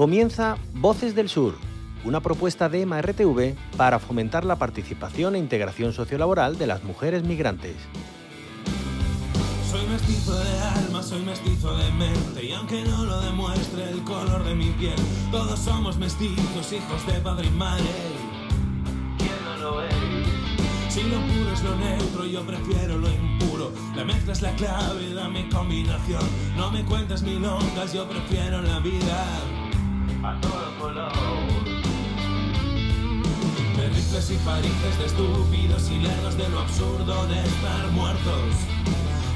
Comienza Voces del Sur, una propuesta de MRTV para fomentar la participación e integración sociolaboral de las mujeres migrantes. Soy mestizo de alma, soy mestizo de mente y aunque no lo demuestre el color de mi piel, todos somos mestizos, hijos de padre y madre. ¿Quién no lo es? Si lo puro es lo neutro, yo prefiero lo impuro. La mezcla es la clave, dame combinación. No me cuentes milongas, yo prefiero la vida a todo color. De rifles y parices, de estúpidos y lerdos, de lo absurdo de estar muertos.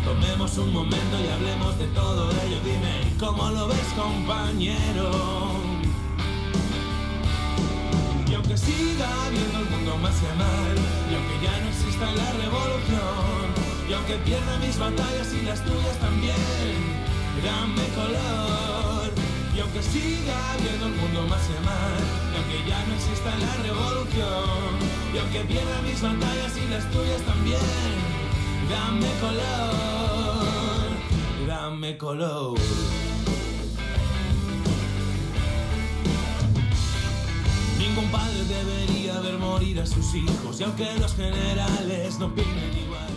Tomemos un momento y hablemos de todo ello. Dime, ¿cómo lo ves, compañero? Y aunque siga viendo el mundo más y mal, y aunque ya no exista la revolución, y aunque pierda mis batallas y las tuyas también, dame color. Y aunque siga viendo el mundo más y mal, y aunque ya no exista la revolución, y aunque pierda mis batallas y las tuyas también, dame color, dame color. Ningún padre debería ver morir a sus hijos, y aunque los generales no opinen igual,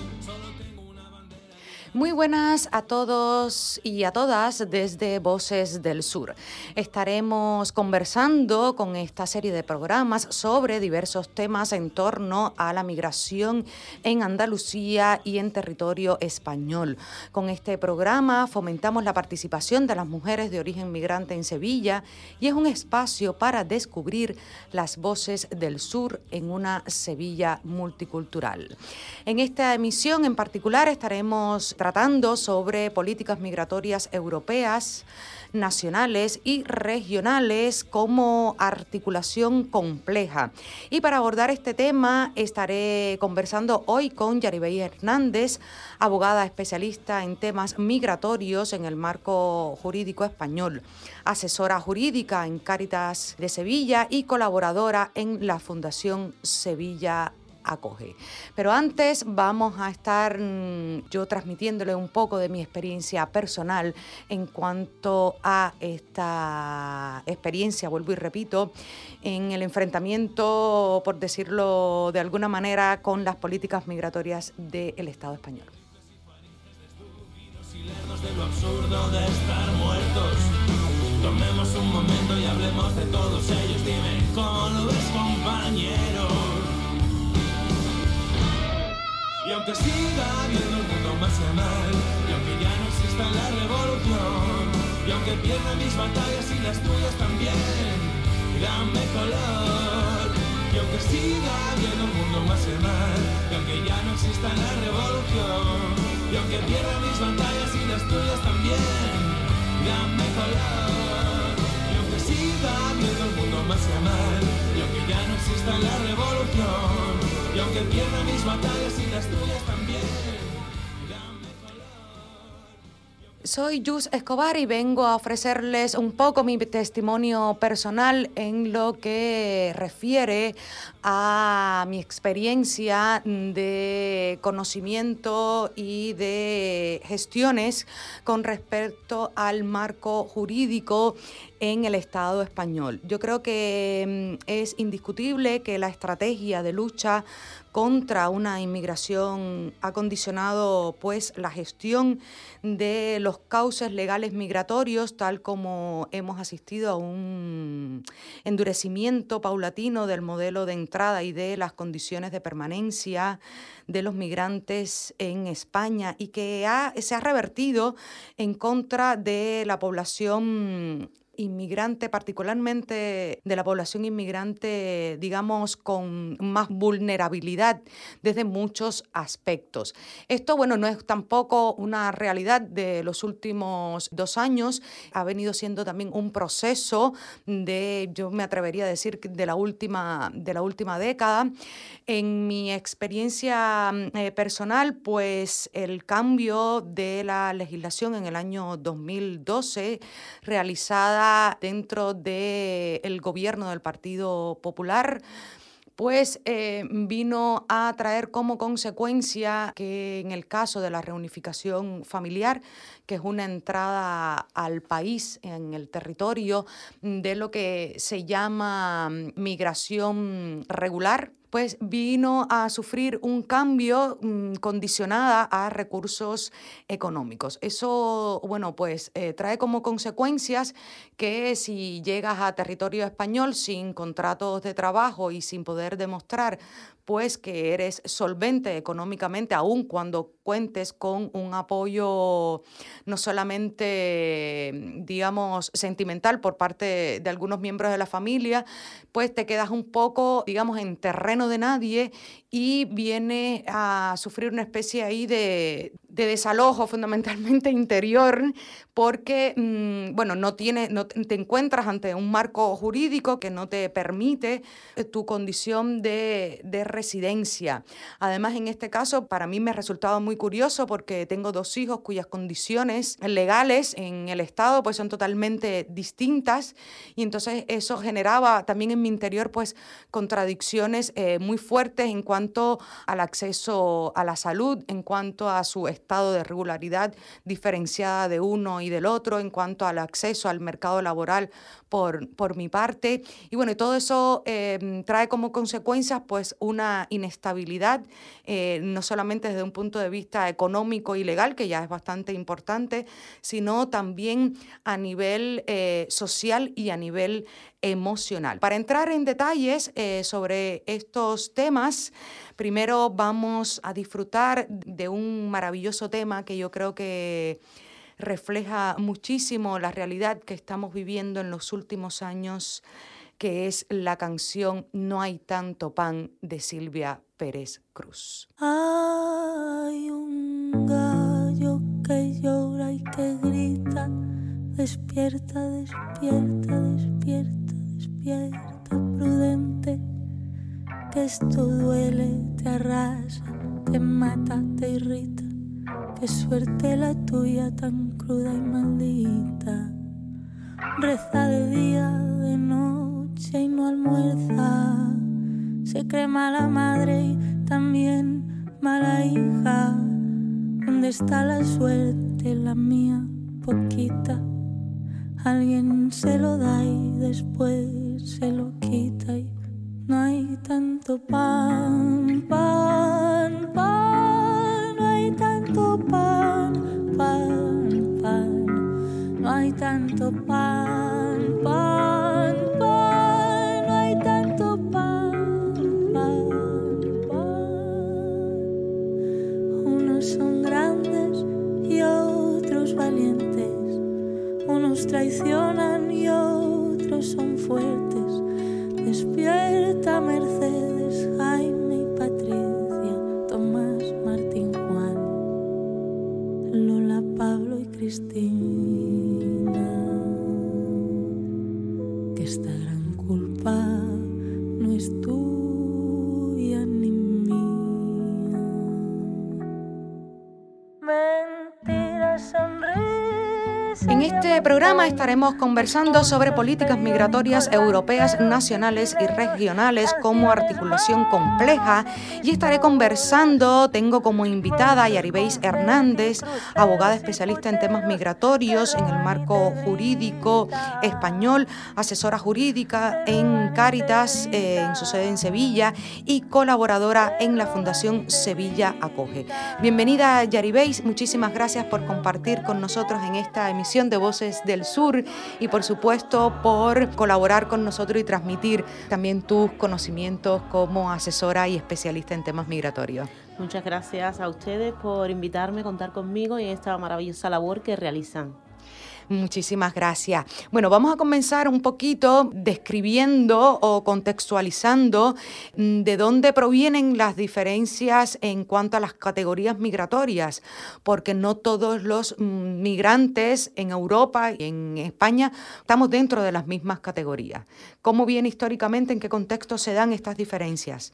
Muy buenas a todos y a todas desde Voces del Sur. Estaremos conversando con esta serie de programas sobre diversos temas en torno a la migración en Andalucía y en territorio español. Con este programa fomentamos la participación de las mujeres de origen migrante en Sevilla y es un espacio para descubrir las voces del sur en una Sevilla multicultural. En esta emisión en particular estaremos tratando sobre políticas migratorias europeas, nacionales y regionales como articulación compleja. Y para abordar este tema estaré conversando hoy con Yaribey Hernández, abogada especialista en temas migratorios en el marco jurídico español, asesora jurídica en Cáritas de Sevilla y colaboradora en la Fundación Sevilla acoge. Pero antes vamos a estar mm, yo transmitiéndole un poco de mi experiencia personal en cuanto a esta experiencia, vuelvo y repito, en el enfrentamiento, por decirlo de alguna manera, con las políticas migratorias del Estado español. Tomemos un momento y hablemos de todos ellos. Dime, ¿cómo Y aunque siga viendo el mundo más y mal, y aunque ya no exista la revolución, y aunque pierda mis batallas y las tuyas también, dame color. Y aunque siga viendo el mundo más y mal, y aunque ya no exista la revolución, y aunque pierda mis batallas y las tuyas también, dame color. Y aunque siga viendo el mundo más y mal, y aunque ya no exista la revolución, Soy Jus Escobar y vengo a ofrecerles un poco mi testimonio personal en lo que refiere a mi experiencia de conocimiento y de gestiones con respecto al marco jurídico en el Estado español. Yo creo que mm, es indiscutible que la estrategia de lucha contra una inmigración ha condicionado pues la gestión de los cauces legales migratorios tal como hemos asistido a un endurecimiento paulatino del modelo de entrada y de las condiciones de permanencia de los migrantes en España y que se ha revertido en contra de la población inmigrante, particularmente de la población inmigrante, digamos, con más vulnerabilidad desde muchos aspectos. Esto, bueno, no es tampoco una realidad de los últimos dos años, ha venido siendo también un proceso de, yo me atrevería a decir, de la última, de la última década. En mi experiencia eh, personal, pues el cambio de la legislación en el año 2012 realizada dentro del gobierno del Partido Popular pues eh, vino a traer como consecuencia que en el caso de la reunificación familiar, que es una entrada al país, en el territorio, de lo que se llama migración regular, pues vino a sufrir un cambio mm, condicionada a recursos económicos. Eso, bueno, pues eh, trae como consecuencias que si llegas a territorio español sin contratos de trabajo y sin poder demostrar pues que eres solvente económicamente, aun cuando cuentes con un apoyo no solamente, digamos, sentimental por parte de algunos miembros de la familia, pues te quedas un poco, digamos, en terreno de nadie y viene a sufrir una especie ahí de, desalojo fundamentalmente interior porque, mm, bueno, no, tiene, no te encuentras ante un marco jurídico que no te permite eh, tu condición de, de residencia. Además, en este caso, para mí me ha resultado muy curioso porque tengo dos hijos cuyas condiciones legales en el Estado pues son totalmente distintas y entonces eso generaba también en mi interior pues contradicciones eh, muy fuertes en cuanto al acceso a la salud, en cuanto a su estado de regularidad diferenciada de uno y del otro, en cuanto al acceso al mercado laboral por, por mi parte. Y bueno, todo eso em, trae como consecuencias pues una inestabilidad, eh, no solamente desde un punto de vista económico y legal, que ya es bastante importante, sino también a nivel eh, social y a nivel emocional. Para entrar en detalles eh, sobre estos temas, primero vamos a disfrutar de un maravilloso tema que yo creo que refleja muchísimo la realidad que estamos viviendo en los últimos años, que es la canción No hay tanto pan de Silvia Pérez Cruz. Hay un gallo que llora y que grita, despierta, despierta, despierta, despierta, prudente, que esto duele, te arrasa, te mata, te irrita Qué suerte la tuya tan cruda y maldita. Reza de día, de noche y no almuerza. Se cree mala madre y también mala hija. ¿Dónde está la suerte, la mía, poquita? Alguien se lo da y después se lo quita y no hay tanto pan, pan, pan, traicionan y otros son fuertes Despierta Mercedes, Jaime y Patricia, Tomás, Martín, Juan, Lola, Pablo y Cristina. Programa estaremos conversando sobre políticas migratorias europeas, nacionales y regionales como articulación compleja y estaré conversando, tengo como invitada a Yaribéis Hernández, abogada especialista en temas migratorios en el marco jurídico español, asesora jurídica en Cáritas, eh, en su sede en Sevilla y colaboradora en la Fundación Sevilla Acoge. Bienvenida Yaribéis, muchísimas gracias por compartir con nosotros en esta emisión de Voces del Sur y por supuesto por colaborar con nosotros y transmitir también tus conocimientos como asesora y especialista en temas migratorios. Muchas gracias a ustedes por invitarme, contar conmigo y esta maravillosa labor que realizan. Muchísimas gracias. Bueno, vamos a comenzar un poquito describiendo o contextualizando mm, de dónde provienen las diferencias en cuanto a las categorías migratorias, porque no todos los mm, migrantes en Europa y en España estamos dentro de las mismas categorías. ¿Cómo viene históricamente, en qué contexto se dan estas diferencias?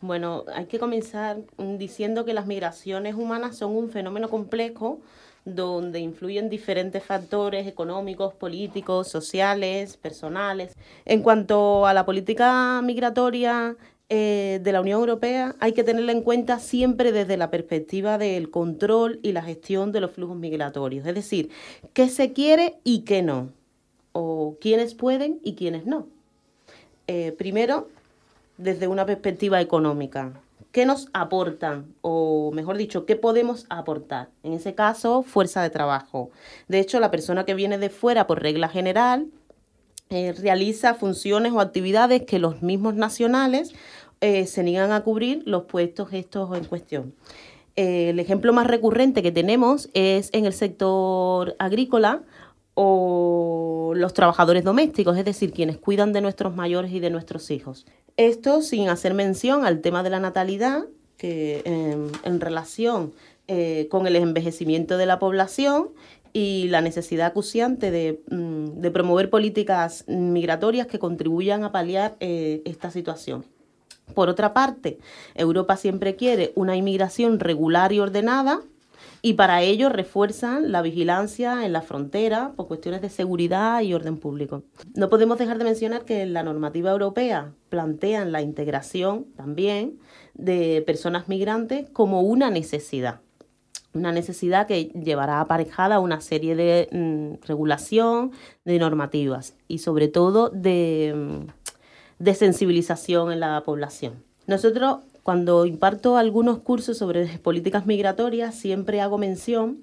Bueno, hay que comenzar mm, diciendo que las migraciones humanas son un fenómeno complejo donde influyen diferentes factores económicos, políticos, sociales, personales. En cuanto a la política migratoria eh, de la Unión Europea hay que tenerla en cuenta siempre desde la perspectiva del control y la gestión de los flujos migratorios. Es decir, qué se quiere y qué no. O quiénes pueden y quiénes no. Eh, primero, desde una perspectiva económica. ¿Qué nos aportan? O mejor dicho, ¿qué podemos aportar? En ese caso, fuerza de trabajo. De hecho, la persona que viene de fuera, por regla general, eh, realiza funciones o actividades que los mismos nacionales eh, se niegan a cubrir los puestos estos en cuestión. Eh, el ejemplo más recurrente que tenemos es en el sector agrícola o los trabajadores domésticos, es decir, quienes cuidan de nuestros mayores y de nuestros hijos. Esto sin hacer mención al tema de la natalidad, que em, en relación con el envejecimiento de la población y la necesidad acuciante mm, de, promover políticas migratorias que contribuyan a paliar eh, esta situación. Por otra parte, Europa siempre quiere una inmigración regular y ordenada y para ello refuerzan la vigilancia en la frontera por cuestiones de seguridad y orden público. No podemos dejar de mencionar que la normativa europea plantea la integración también de personas migrantes como una necesidad una necesidad que llevará aparejada una serie de mm, regulación, de normativas y sobre todo de, mm, de sensibilización en la población. Nosotros, cuando imparto algunos cursos sobre políticas migratorias, siempre hago mención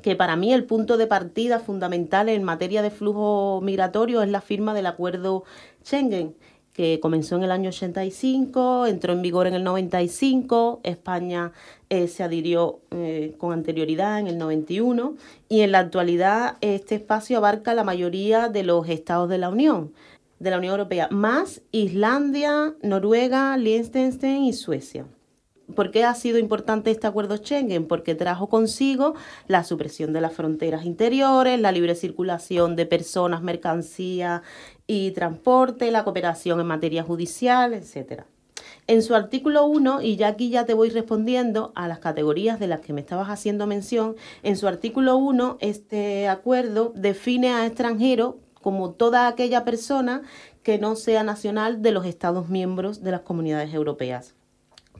que para mí el punto de partida fundamental en materia de flujo migratorio es la firma del acuerdo Schengen, que comenzó en el año 85, entró en vigor en el 95, España eh, se adhirió eh, con anterioridad en el 91 y en la actualidad este espacio abarca la mayoría de los estados de la Unión, de la Unión Europea, más Islandia, Noruega, Liechtenstein y Suecia. ¿Por qué ha sido importante este acuerdo Schengen? Porque trajo consigo la supresión de las fronteras interiores, la libre circulación de personas, mercancías y transporte, la cooperación en materia judicial, etc. En su artículo 1, y ya aquí ya te voy respondiendo a las categorías de las que me estabas haciendo mención, en su artículo 1 este acuerdo define a extranjero como toda aquella persona que no sea nacional de los Estados miembros de las comunidades europeas.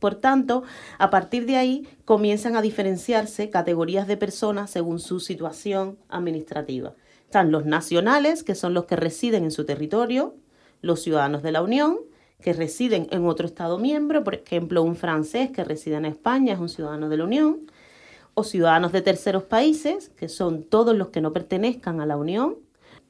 Por tanto, a partir de ahí comienzan a diferenciarse categorías de personas según su situación administrativa. Están los nacionales, que son los que residen en su territorio, los ciudadanos de la Unión, que residen en otro Estado miembro, por ejemplo, un francés que reside en España es un ciudadano de la Unión, o ciudadanos de terceros países, que son todos los que no pertenezcan a la Unión,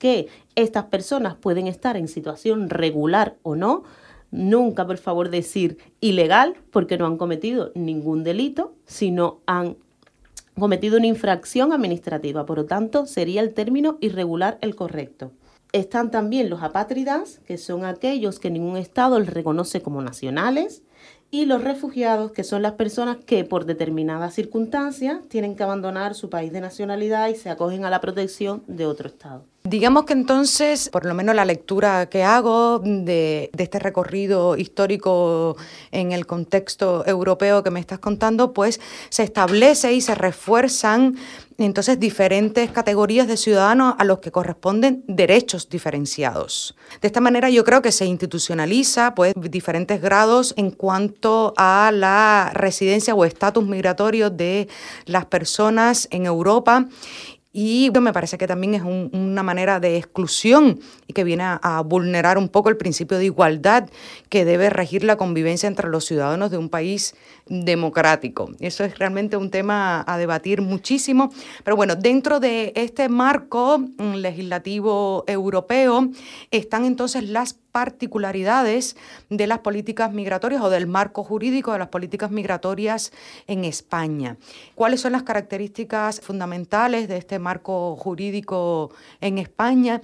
que estas personas pueden estar en situación regular o no, Nunca, por favor, decir ilegal porque no han cometido ningún delito, sino han cometido una infracción administrativa. Por lo tanto, sería el término irregular el correcto. Están también los apátridas, que son aquellos que ningún Estado les reconoce como nacionales, y los refugiados, que son las personas que por determinadas circunstancias tienen que abandonar su país de nacionalidad y se acogen a la protección de otro Estado. Digamos que entonces, por lo menos la lectura que hago de, este recorrido histórico en el contexto europeo que me estás contando, pues se establece y se refuerzan entonces diferentes categorías de ciudadanos a los que corresponden derechos diferenciados. De esta manera yo creo que se institucionaliza pues diferentes grados en cuanto a la residencia o estatus migratorio de las personas en Europa y me parece que también es una manera de exclusión y que viene a, vulnerar un poco el principio de igualdad que debe regir la convivencia entre los ciudadanos de un país democrático. Eso es realmente un tema a debatir muchísimo. Pero bueno, dentro de este marco mm, legislativo europeo están entonces las particularidades de las políticas migratorias o del marco jurídico de las políticas migratorias en España. ¿Cuáles son las características fundamentales de este marco jurídico en España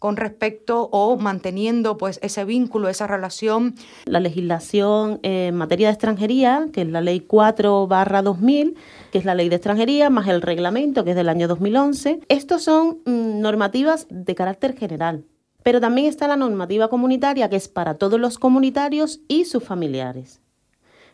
con respecto o manteniendo pues ese vínculo, esa relación. La legislación en materia de extranjería, que es la ley 4 barra 2000, que es la ley de extranjería, más el reglamento, que es del año 2011. Estos son mm, normativas de carácter general. Pero también está la normativa comunitaria, que es para todos los comunitarios y sus familiares.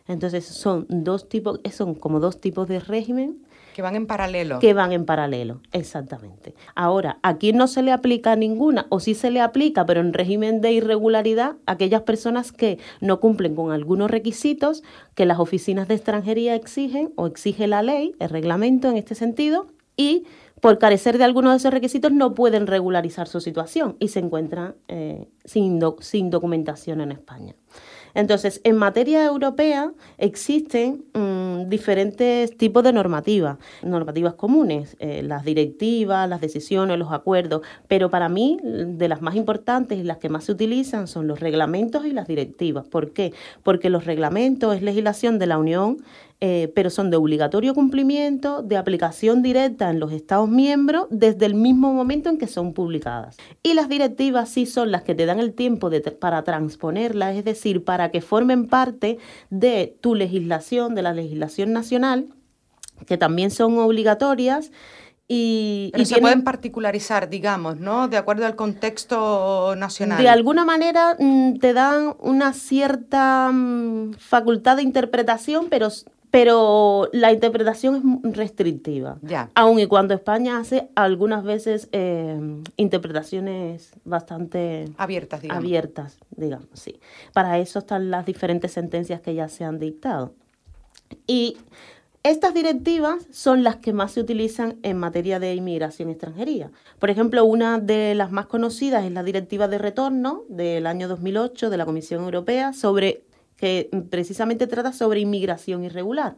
Entonces son dos tipos, son como dos tipos de régimen Que van en paralelo. que van en paralelo, exactamente. Ahora, ¿a quién no se le aplica ninguna? O sí se le aplica, pero en régimen de irregularidad, aquellas personas que no cumplen con algunos requisitos que las oficinas de extranjería exigen o exige la ley, el reglamento en este sentido, y por carecer de alguno de esos requisitos no pueden regularizar su situación y se encuentran eh, sin, sin documentación en España. Entonces, en materia europea existen diferentes tipos de normativas, normativas comunes, eh, las directivas, las decisiones, los acuerdos, pero para mí de las más importantes y las que más se utilizan son los reglamentos y las directivas. ¿Por qué? Porque los reglamentos es legislación de la Unión eh, pero son de obligatorio cumplimiento, de aplicación directa en los Estados miembros desde el mismo momento en que son publicadas. Y las directivas sí son las que te dan el tiempo de, para transponerlas, es decir, para que formen parte de tu legislación, de la legislación nacional, que también son obligatorias. Y, Pero y se tienen- pueden particularizar, digamos, ¿no? De acuerdo al contexto nacional. De alguna manera mm, te dan una cierta mm, facultad de interpretación, pero, pero la interpretación es restrictiva. Ya. Aun y cuando España hace algunas veces eh, interpretaciones bastante Abiertas, digamos. abiertas, digamos, sí. Para eso están las diferentes sentencias que ya se han dictado. Y estas directivas son las que más se utilizan en materia de inmigración y extranjería. Por ejemplo, una de las más conocidas es la Directiva de Retorno del año 2008 de la Comisión Europea sobre que precisamente trata sobre inmigración irregular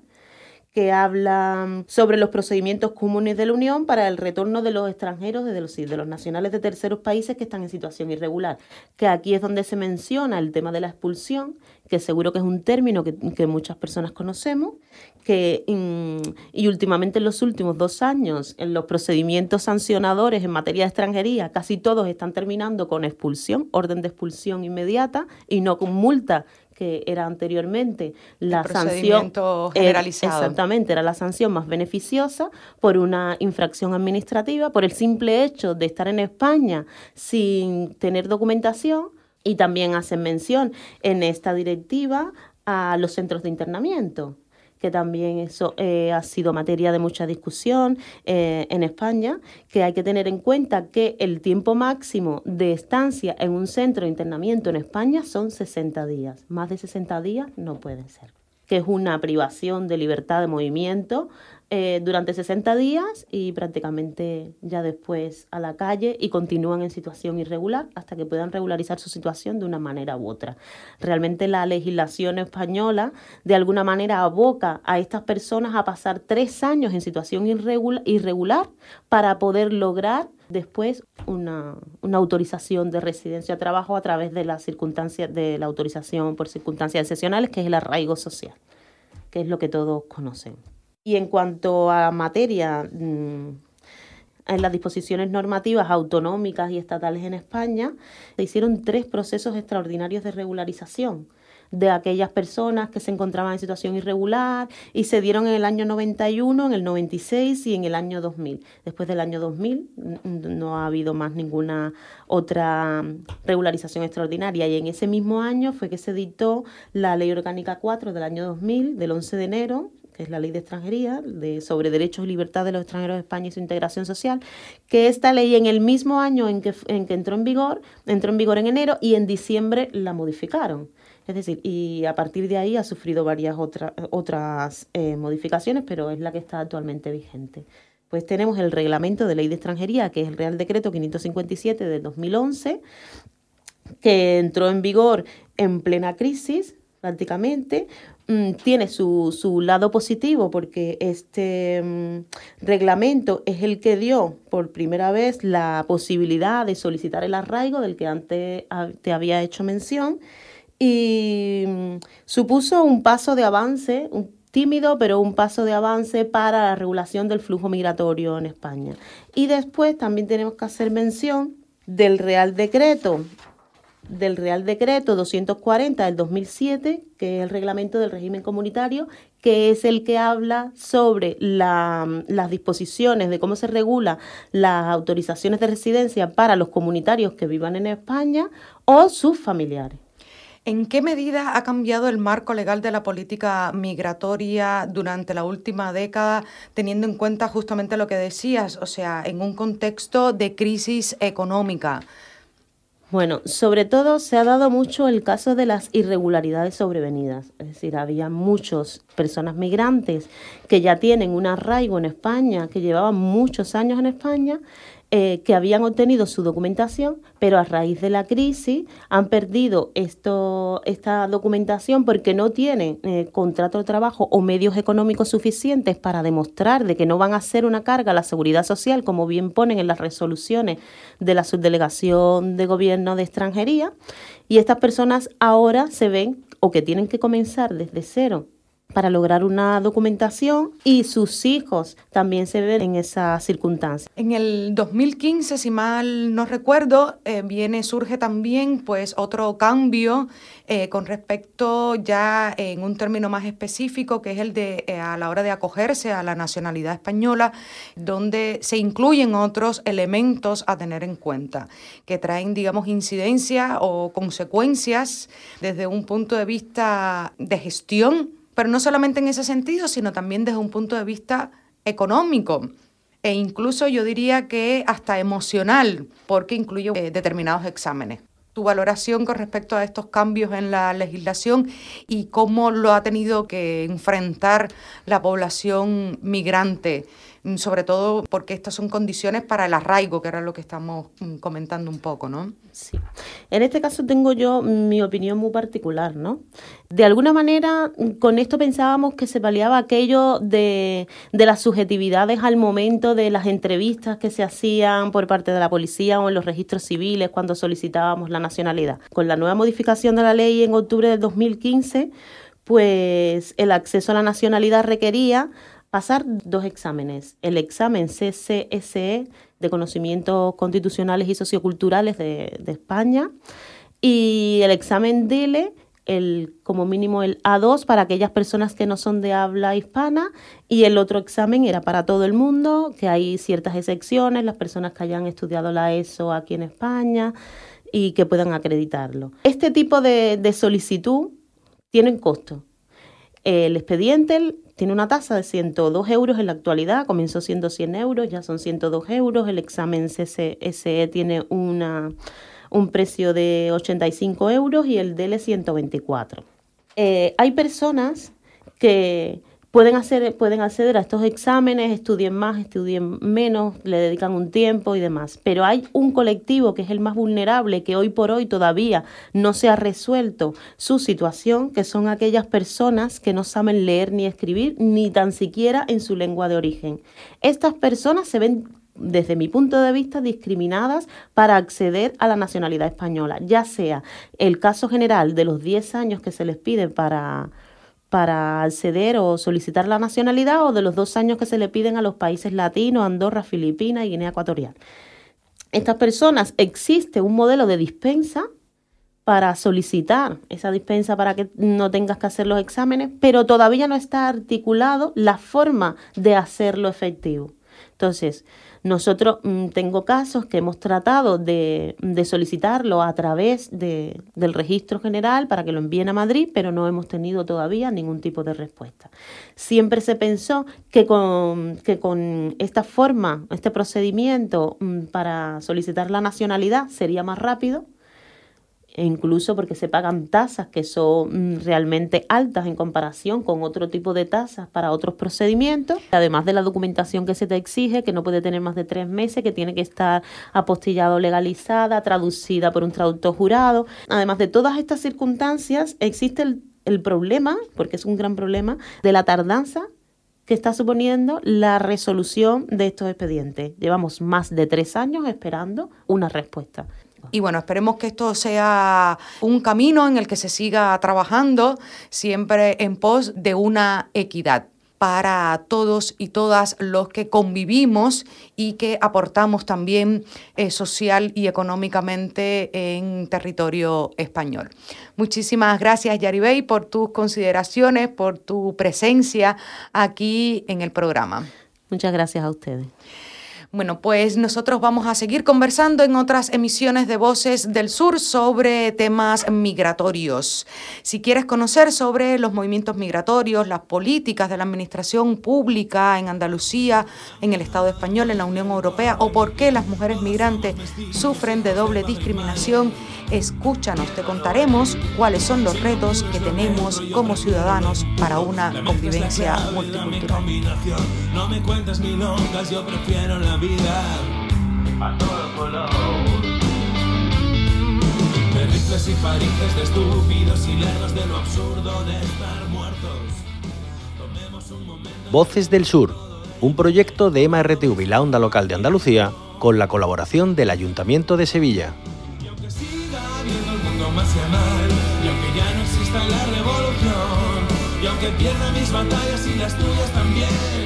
que habla mm, sobre los procedimientos comunes de la Unión para el retorno de los extranjeros, de los, de los nacionales de terceros países que están en situación irregular. Que aquí es donde se menciona el tema de la expulsión, que seguro que es un término que, que muchas personas conocemos, que mm, y últimamente en los últimos dos años, en los procedimientos sancionadores en materia de extranjería, casi todos están terminando con expulsión, orden de expulsión inmediata y no con multa que era anteriormente la sanción procedimiento era- generalizado. exactamente era la sanción más beneficiosa por una infracción administrativa por el simple hecho de estar en España sin tener documentación y también hacen mención en esta directiva a los centros de internamiento que también eso eh, ha sido materia de mucha discusión eh, en España, que hay que tener en cuenta que el tiempo máximo de estancia en un centro de internamiento en España son 60 días. Más de 60 días no pueden ser que es una privación de libertad de movimiento eh, durante 60 días y prácticamente ya después a la calle y continúan en situación irregular hasta que puedan regularizar su situación de una manera u otra. Realmente la legislación española de alguna manera aboca a estas personas a pasar tres años en situación irregula- irregular para poder lograr después una, una autorización de residencia o trabajo a través de las circunstancias de la autorización por circunstancias excepcionales, que es el arraigo social, que es lo que todos conocen. Y en cuanto a materia, mm, en las disposiciones normativas autonómicas y estatales en España, se hicieron tres procesos extraordinarios de regularización de aquellas personas que se encontraban en situación irregular y se dieron en el año 91, en el 96 y en el año 2000. Después del año 2000 n- no ha habido más ninguna otra regularización extraordinaria y en ese mismo año fue que se dictó la Ley Orgánica 4 del año 2000, del 11 de enero, es la ley de extranjería, de, sobre derechos y libertad de los extranjeros de España y su integración social, que esta ley en el mismo año en que, en que entró en vigor, entró en vigor en enero y en diciembre la modificaron. Es decir, y a partir de ahí ha sufrido varias otra- otras eh, modificaciones, pero es la que está actualmente vigente. Pues tenemos el reglamento de ley de extranjería, que es el Real Decreto 557 de 2011, que entró en vigor en plena crisis prácticamente. Mm, tiene su, su lado positivo porque este mm, reglamento es el que dio por primera vez la posibilidad de solicitar el arraigo del que antes te había hecho mención y mm, supuso un paso de avance, un tímido, pero un paso de avance para la regulación del flujo migratorio en España. Y después también tenemos que hacer mención del Real Decreto del Real Decreto 240 del 2007, que es el reglamento del régimen comunitario, que es el que habla sobre la- las disposiciones de cómo se regula las autorizaciones de residencia para los comunitarios que vivan en España o sus familiares. ¿En qué medida ha cambiado el marco legal de la política migratoria durante la última década, teniendo en cuenta justamente lo que decías, o sea, en un contexto de crisis económica? Bueno, sobre todo se ha dado mucho el caso de las irregularidades sobrevenidas. Es decir, había muchas personas migrantes que ya tienen un arraigo en España, que llevaban muchos años en España eh, que habían obtenido su documentación, pero a raíz de la crisis han perdido esto, esta documentación porque no tienen eh, contrato de trabajo o medios económicos suficientes para demostrar de que no van a ser una carga a la seguridad social, como bien ponen en las resoluciones de la subdelegación de gobierno de extranjería. Y estas personas ahora se ven o que tienen que comenzar desde cero para lograr una documentación y sus hijos también se ven en esa circunstancia. En el 2015, si mal no recuerdo, eh, viene, surge también pues otro cambio eh, con respecto ya en un término más específico, que es el de eh, a la hora de acogerse a la nacionalidad española, donde se incluyen otros elementos a tener en cuenta, que traen, digamos, incidencias o consecuencias desde un punto de vista de gestión pero no solamente en ese sentido, sino también desde un punto de vista económico e incluso yo diría que hasta emocional, porque incluye eh, determinados exámenes. Tu valoración con respecto a estos cambios en la legislación y cómo lo ha tenido que enfrentar la población migrante sobre todo porque estas son condiciones para el arraigo, que era lo que estamos mm, comentando un poco, ¿no? Sí. En este caso tengo yo mi opinión muy particular, ¿no? De alguna manera, mm, con esto pensábamos que se paliaba aquello de, de las subjetividades al momento de las entrevistas que se hacían por parte de la policía o en los registros civiles cuando solicitábamos la nacionalidad. Con la nueva modificación de la ley en octubre del 2015, pues el acceso a la nacionalidad requería pasar dos exámenes. El examen CCSE de conocimientos constitucionales y socioculturales de, España y el examen DILE, el, como mínimo el A2 para aquellas personas que no son de habla hispana y el otro examen era para todo el mundo, que hay ciertas excepciones, las personas que hayan estudiado la ESO aquí en España y que puedan acreditarlo. Este tipo de, de solicitud tiene un costo. El expediente tiene una tasa de 102 euros en la actualidad, comenzó siendo 100 euros, ya son 102 euros. El examen CCSE tiene una, un precio de 85 euros y el DL 124. Eh, hay personas que Pueden, hacer, pueden acceder a estos exámenes, estudien más, estudien menos, le dedican un tiempo y demás. Pero hay un colectivo que es el más vulnerable, que hoy por hoy todavía no se ha resuelto su situación, que son aquellas personas que no saben leer ni escribir, ni tan siquiera en su lengua de origen. Estas personas se ven desde mi punto de vista, discriminadas para acceder a la nacionalidad española, ya sea el caso general de los 10 años que se les pide para para acceder o solicitar la nacionalidad o de los dos años que se le piden a los países latinos, Andorra, Filipinas y Guinea Ecuatorial. Estas personas existe un modelo de dispensa para solicitar esa dispensa para que no tengas que hacer los exámenes, pero todavía no está articulado la forma de hacerlo efectivo. Entonces, nosotros mm, tengo casos que hemos tratado de, solicitarlo a través de, del registro general para que lo envíen a Madrid, pero no hemos tenido todavía ningún tipo de respuesta. Siempre se pensó que con, que con esta forma, este procedimiento mm, para solicitar la nacionalidad sería más rápido incluso porque se pagan tasas que son mm, realmente altas en comparación con otro tipo de tasas para otros procedimientos, además de la documentación que se te exige, que no puede tener más de tres meses, que tiene que estar apostillado legalizada, traducida por un traductor jurado. Además de todas estas circunstancias, existe el, el problema, porque es un gran problema, de la tardanza que está suponiendo la resolución de estos expedientes. Llevamos más de tres años esperando una respuesta. Y bueno, esperemos que esto sea un camino en el que se siga trabajando siempre en pos de una equidad para todos y todas los que convivimos y que aportamos también eh, social y económicamente en territorio español. Muchísimas gracias, Yaribey, por tus consideraciones, por tu presencia aquí en el programa. Muchas gracias a ustedes. Bueno, pues nosotros vamos a seguir conversando en otras emisiones de Voces del Sur sobre temas migratorios. Si quieres conocer sobre los movimientos migratorios, las políticas de la administración pública en Andalucía, en el Estado español, en la Unión Europea o por qué las mujeres migrantes sufren de doble discriminación, escúchanos, te contaremos cuáles son los retos que tenemos como ciudadanos para una convivencia multicultural. Vida a todo color. De rifles y faringes, de estúpidos y lerdos de lo absurdo de estar muertos. Tomemos un momento. Voces del Sur, un proyecto de MRTV la Onda Local de Andalucía con la colaboración del Ayuntamiento de Sevilla. Y aunque siga viendo el mundo más a mal, y aunque ya no exista la revolución, y aunque pierda mis batallas y las tuyas también,